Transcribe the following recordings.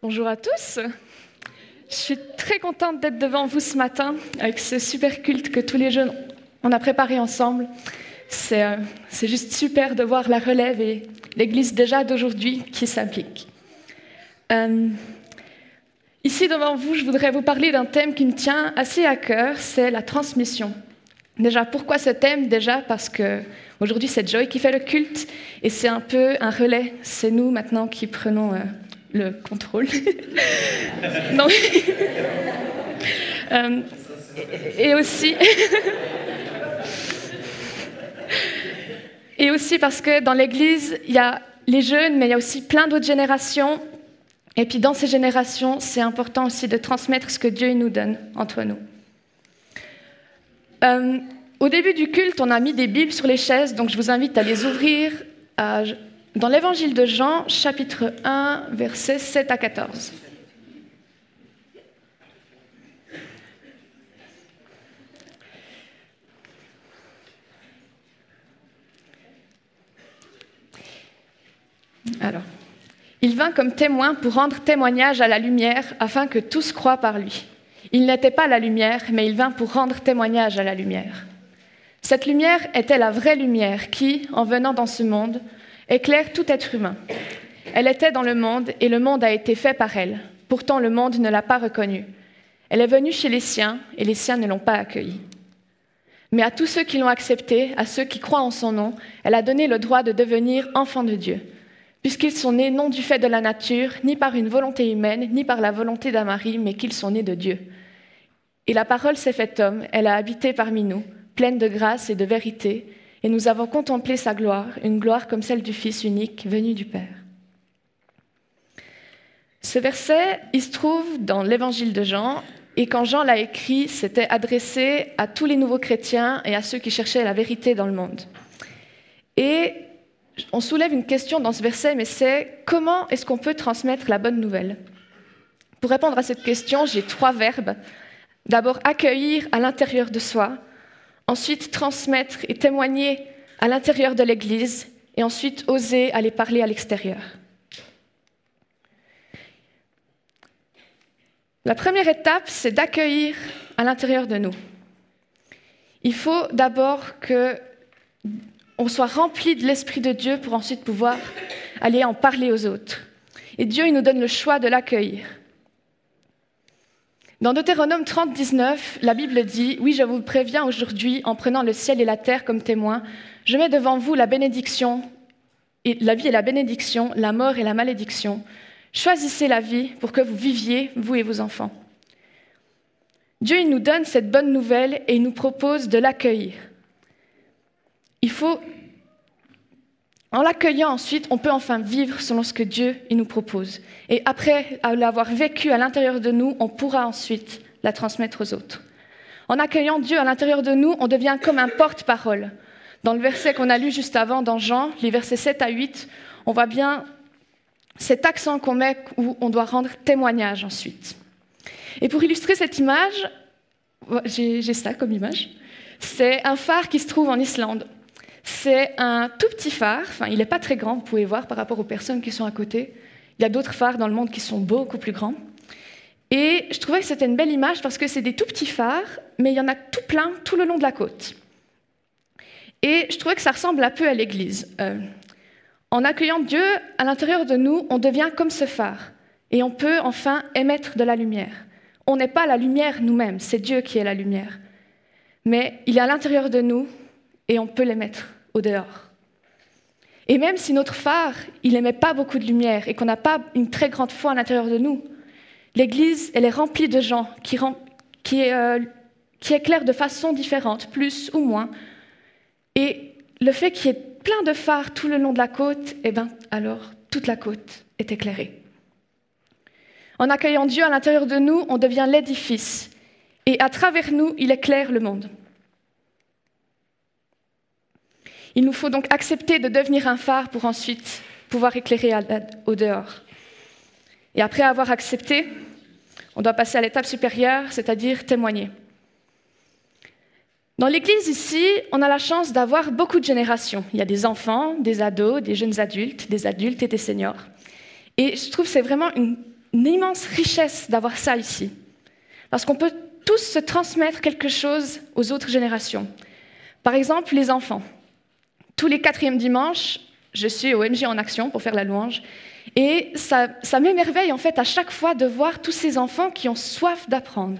Bonjour à tous. Je suis très contente d'être devant vous ce matin avec ce super culte que tous les jeunes on a préparé ensemble. C'est euh, juste super de voir la relève et l'Église déjà d'aujourd'hui qui s'implique. Euh, ici devant vous, je voudrais vous parler d'un thème qui me tient assez à cœur, c'est la transmission. Déjà, pourquoi ce thème? Déjà parce que aujourd'hui c'est Joy qui fait le culte et c'est un peu un relais. C'est nous maintenant qui prenons euh, le contrôle. non. Euh, et aussi. et aussi parce que dans l'Église, il y a les jeunes, mais il y a aussi plein d'autres générations. Et puis dans ces générations, c'est important aussi de transmettre ce que Dieu nous donne entre nous. Euh, au début du culte, on a mis des Bibles sur les chaises, donc je vous invite à les ouvrir dans l'évangile de Jean, chapitre 1, versets 7 à 14. Alors, il vint comme témoin pour rendre témoignage à la lumière afin que tous croient par lui. Il n'était pas la lumière, mais il vint pour rendre témoignage à la lumière. Cette lumière était la vraie lumière qui, en venant dans ce monde, éclaire tout être humain. Elle était dans le monde et le monde a été fait par elle. Pourtant, le monde ne l'a pas reconnue. Elle est venue chez les siens et les siens ne l'ont pas accueillie. Mais à tous ceux qui l'ont acceptée, à ceux qui croient en son nom, elle a donné le droit de devenir enfants de Dieu, puisqu'ils sont nés non du fait de la nature, ni par une volonté humaine, ni par la volonté d'un mari, mais qu'ils sont nés de Dieu. Et la parole s'est faite homme, elle a habité parmi nous pleine de grâce et de vérité, et nous avons contemplé sa gloire, une gloire comme celle du Fils unique venu du Père. Ce verset, il se trouve dans l'évangile de Jean, et quand Jean l'a écrit, c'était adressé à tous les nouveaux chrétiens et à ceux qui cherchaient la vérité dans le monde. Et on soulève une question dans ce verset, mais c'est comment est-ce qu'on peut transmettre la bonne nouvelle? Pour répondre à cette question, j'ai trois verbes. D'abord, accueillir à l'intérieur de soi, ensuite transmettre et témoigner à l'intérieur de l'Église, et ensuite oser aller parler à l'extérieur. La première étape, c'est d'accueillir à l'intérieur de nous. Il faut d'abord qu'on soit rempli de l'Esprit de Dieu pour ensuite pouvoir aller en parler aux autres. Et Dieu, il nous donne le choix de l'accueillir. Dans Deutéronome 30, 19, la Bible dit Oui, je vous préviens aujourd'hui, en prenant le ciel et la terre comme témoins, je mets devant vous la bénédiction, la vie et la bénédiction, la mort et la malédiction. Choisissez la vie pour que vous viviez, vous et vos enfants. Dieu il nous donne cette bonne nouvelle et il nous propose de l'accueillir. Il faut en l'accueillant ensuite, on peut enfin vivre selon ce que Dieu nous propose. Et après l'avoir vécu à l'intérieur de nous, on pourra ensuite la transmettre aux autres. En accueillant Dieu à l'intérieur de nous, on devient comme un porte-parole. Dans le verset qu'on a lu juste avant, dans Jean, les versets 7 à 8, on voit bien cet accent qu'on met où on doit rendre témoignage ensuite. Et pour illustrer cette image, j'ai ça comme image, c'est un phare qui se trouve en Islande. C'est un tout petit phare, il n'est pas très grand, vous pouvez voir par rapport aux personnes qui sont à côté. Il y a d'autres phares dans le monde qui sont beaucoup plus grands. Et je trouvais que c'était une belle image parce que c'est des tout petits phares, mais il y en a tout plein tout le long de la côte. Et je trouvais que ça ressemble un peu à l'Église. Euh, en accueillant Dieu à l'intérieur de nous, on devient comme ce phare et on peut enfin émettre de la lumière. On n'est pas la lumière nous-mêmes, c'est Dieu qui est la lumière. Mais il est à l'intérieur de nous et on peut l'émettre au dehors. Et même si notre phare, il n'émet pas beaucoup de lumière et qu'on n'a pas une très grande foi à l'intérieur de nous, l'Église, elle est remplie de gens qui, euh, éclairent de façon différente, plus ou moins. Et le fait qu'il y ait plein de phares tout le long de la côte, eh bien, alors toute la côte est éclairée. En accueillant Dieu à l'intérieur de nous, on devient l'édifice. Et à travers nous, il éclaire le monde. Il nous faut donc accepter de devenir un phare pour ensuite pouvoir éclairer au dehors. Et après avoir accepté, on doit passer à l'étape supérieure, c'est-à-dire témoigner. Dans l'Église ici, on a la chance d'avoir beaucoup de générations. Il y a des enfants, des ados, des jeunes adultes, des adultes et des seniors. Et je trouve que c'est vraiment une immense richesse d'avoir ça ici. Parce qu'on peut tous se transmettre quelque chose aux autres générations. Par exemple, les enfants. Tous les quatrièmes dimanches, je suis au MJ en action pour faire la louange. Et ça, m'émerveille en fait à chaque fois de voir tous ces enfants qui ont soif d'apprendre.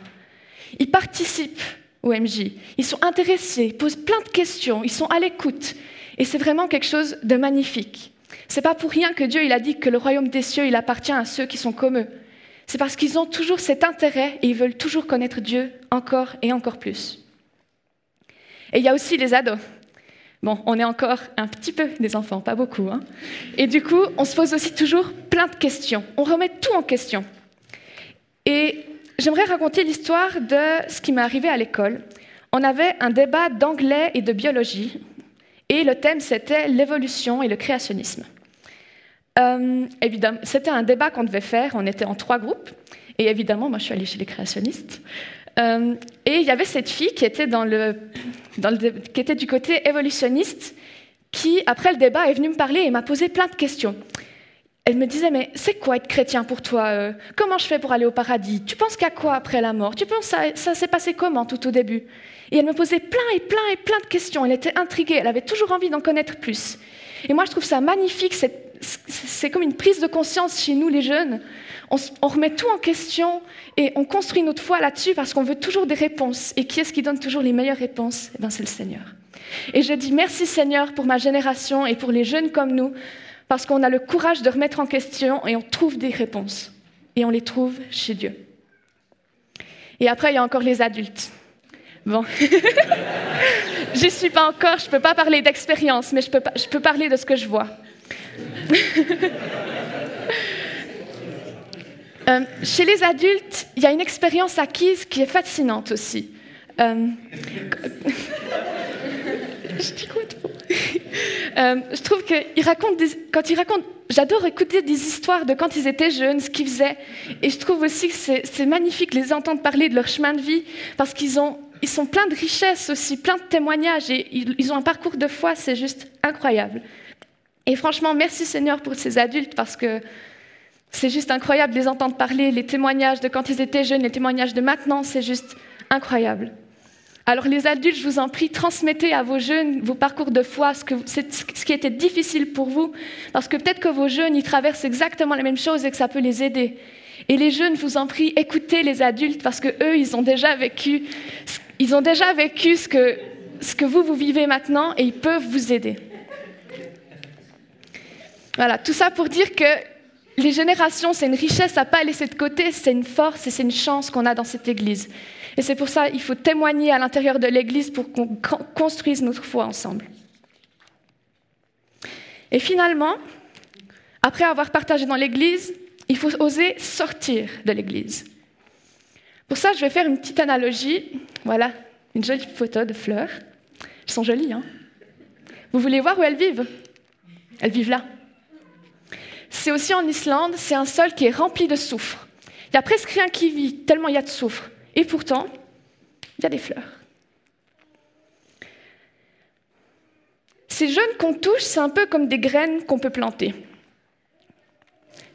Ils participent au MJ, ils sont intéressés, ils posent plein de questions, ils sont à l'écoute. Et c'est vraiment quelque chose de magnifique. C'est pas pour rien que Dieu il a dit que le royaume des cieux il appartient à ceux qui sont comme eux. C'est parce qu'ils ont toujours cet intérêt et ils veulent toujours connaître Dieu encore et encore plus. Et il y a aussi les ados. Bon, on est encore un petit peu des enfants, pas beaucoup. Hein. et du coup, on se pose aussi toujours plein de questions. On remet tout en question. Et j'aimerais raconter l'histoire de ce qui m'est arrivé à l'école. On avait un débat d'anglais et de biologie, et le thème c'était l'évolution et le créationnisme. Euh, évidemment, c'était un débat qu'on devait faire, on était en trois groupes, et évidemment, moi je suis allée chez les créationnistes. Euh, et il y avait cette fille qui était, dans le, qui était du côté évolutionniste, qui, après le débat, est venue me parler et m'a posé plein de questions. Elle me disait, mais c'est quoi être chrétien pour toi euh? Comment je fais pour aller au paradis? Tu penses qu'à quoi après la mort? Tu penses ça, ça s'est passé comment tout au début? Et elle me posait plein et plein et plein de questions. Elle était intriguée, elle avait toujours envie d'en connaître plus. Et moi, je trouve ça magnifique. C'est comme une prise de conscience chez nous, les jeunes. On, remet tout en question et on construit notre foi là-dessus parce qu'on veut toujours des réponses. Et qui est-ce qui donne toujours les meilleures réponses? Eh ben, C'est le Seigneur. Et je dis merci Seigneur pour ma génération et pour les jeunes comme nous, parce qu'on a le courage de remettre en question et on trouve des réponses. Et on les trouve chez Dieu. Et après, il y a encore les adultes. Bon, j'y suis pas encore, je ne peux pas parler d'expérience, mais je peux parler de ce que je vois. Euh, chez les adultes, il y a une expérience acquise qui est fascinante aussi. Euh, euh, je trouve qu'il raconte quand il raconte, j'adore écouter des histoires de quand ils étaient jeunes, ce qu'ils faisaient, et je trouve aussi que c'est magnifique les entendre parler de leur chemin de vie parce qu'ils ont ils sont pleins de richesses aussi, plein de témoignages et ils ont un parcours de foi, c'est juste incroyable. Et franchement, merci Seigneur pour ces adultes parce que c'est juste incroyable de les entendre parler, les témoignages de quand ils étaient jeunes, les témoignages de maintenant, c'est juste incroyable. Alors les adultes, je vous en prie, transmettez à vos jeunes vos parcours de foi, ce, qui était difficile pour vous, parce que peut-être que vos jeunes, ils traversent exactement la même chose et que ça peut les aider. Et les jeunes, je vous en prie, écoutez les adultes, parce que eux, ils ont déjà vécu, ils ont déjà vécu ce que vous, vous vivez maintenant, et ils peuvent vous aider. Voilà, tout ça pour dire que les générations, c'est une richesse à pas laisser de côté, c'est une force et c'est une chance qu'on a dans cette Église. Et c'est pour ça qu'il faut témoigner à l'intérieur de l'Église pour qu'on construise notre foi ensemble. Et finalement, après avoir partagé dans l'Église, il faut oser sortir de l'Église. Pour ça, je vais faire une petite analogie. Voilà, une jolie photo de fleurs. Elles sont jolies, hein Vous voulez voir où elles vivent? Elles vivent là. C'est aussi en Islande, c'est un sol qui est rempli de soufre. Il n'y a presque rien qui vit, tellement il y a de soufre. Et pourtant, il y a des fleurs. Ces jeunes qu'on touche, c'est un peu comme des graines qu'on peut planter.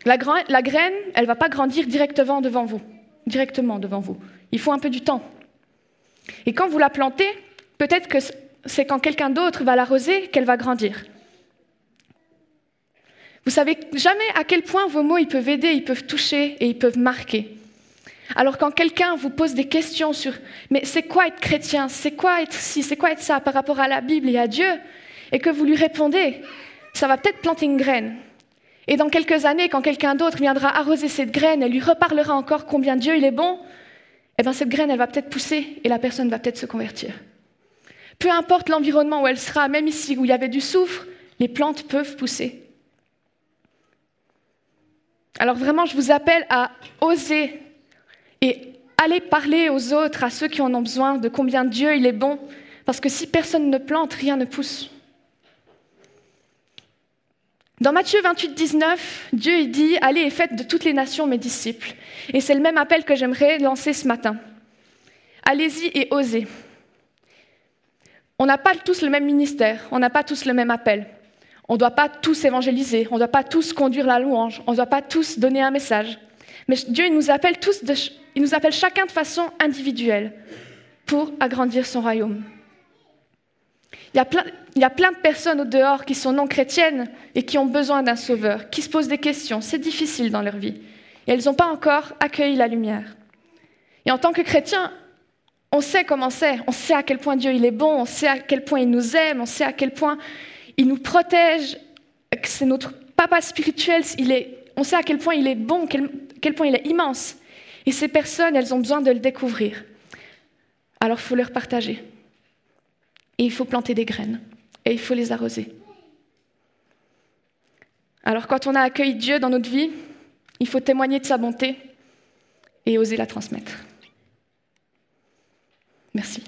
La, graine, elle ne va pas grandir directement devant vous. Directement devant vous. Il faut un peu du temps. Et quand vous la plantez, peut-être que c'est quand quelqu'un d'autre va l'arroser qu'elle va grandir. Vous savez jamais à quel point vos mots ils peuvent aider, ils peuvent toucher et ils peuvent marquer. Alors quand quelqu'un vous pose des questions sur mais c'est quoi être chrétien, c'est quoi être ci, c'est quoi être ça par rapport à la Bible et à Dieu, et que vous lui répondez, ça va peut-être planter une graine. Et dans quelques années, quand quelqu'un d'autre viendra arroser cette graine et lui reparlera encore combien Dieu il est bon, eh bien cette graine elle va peut-être pousser et la personne va peut-être se convertir. Peu importe l'environnement où elle sera, même ici où il y avait du soufre, les plantes peuvent pousser. Alors vraiment, je vous appelle à oser et aller parler aux autres, à ceux qui en ont besoin, de combien Dieu il est bon, parce que si personne ne plante, rien ne pousse. Dans Matthieu 28, 19, Dieu dit Allez et faites de toutes les nations mes disciples. Et c'est le même appel que j'aimerais lancer ce matin. Allez-y et osez. On n'a pas tous le même ministère, on n'a pas tous le même appel. On ne doit pas tous évangéliser, on ne doit pas tous conduire la louange, on ne doit pas tous donner un message. Mais Dieu, il nous appelle tous, il nous appelle chacun de façon individuelle pour agrandir son royaume. Il y, a plein, il y a plein de personnes au dehors qui sont non chrétiennes et qui ont besoin d'un sauveur, qui se posent des questions. C'est difficile dans leur vie. Et elles n'ont pas encore accueilli la lumière. Et en tant que chrétiens, on sait comment c'est. On sait à quel point Dieu il est bon, on sait à quel point il nous aime, on sait à quel point il nous protège, c'est notre papa spirituel. Il est, on sait à quel point il est bon, quel, quel point il est immense. Et ces personnes, elles ont besoin de le découvrir. Alors il faut leur partager. Et il faut planter des graines. Et il faut les arroser. Alors quand on a accueilli Dieu dans notre vie, il faut témoigner de sa bonté et oser la transmettre. Merci.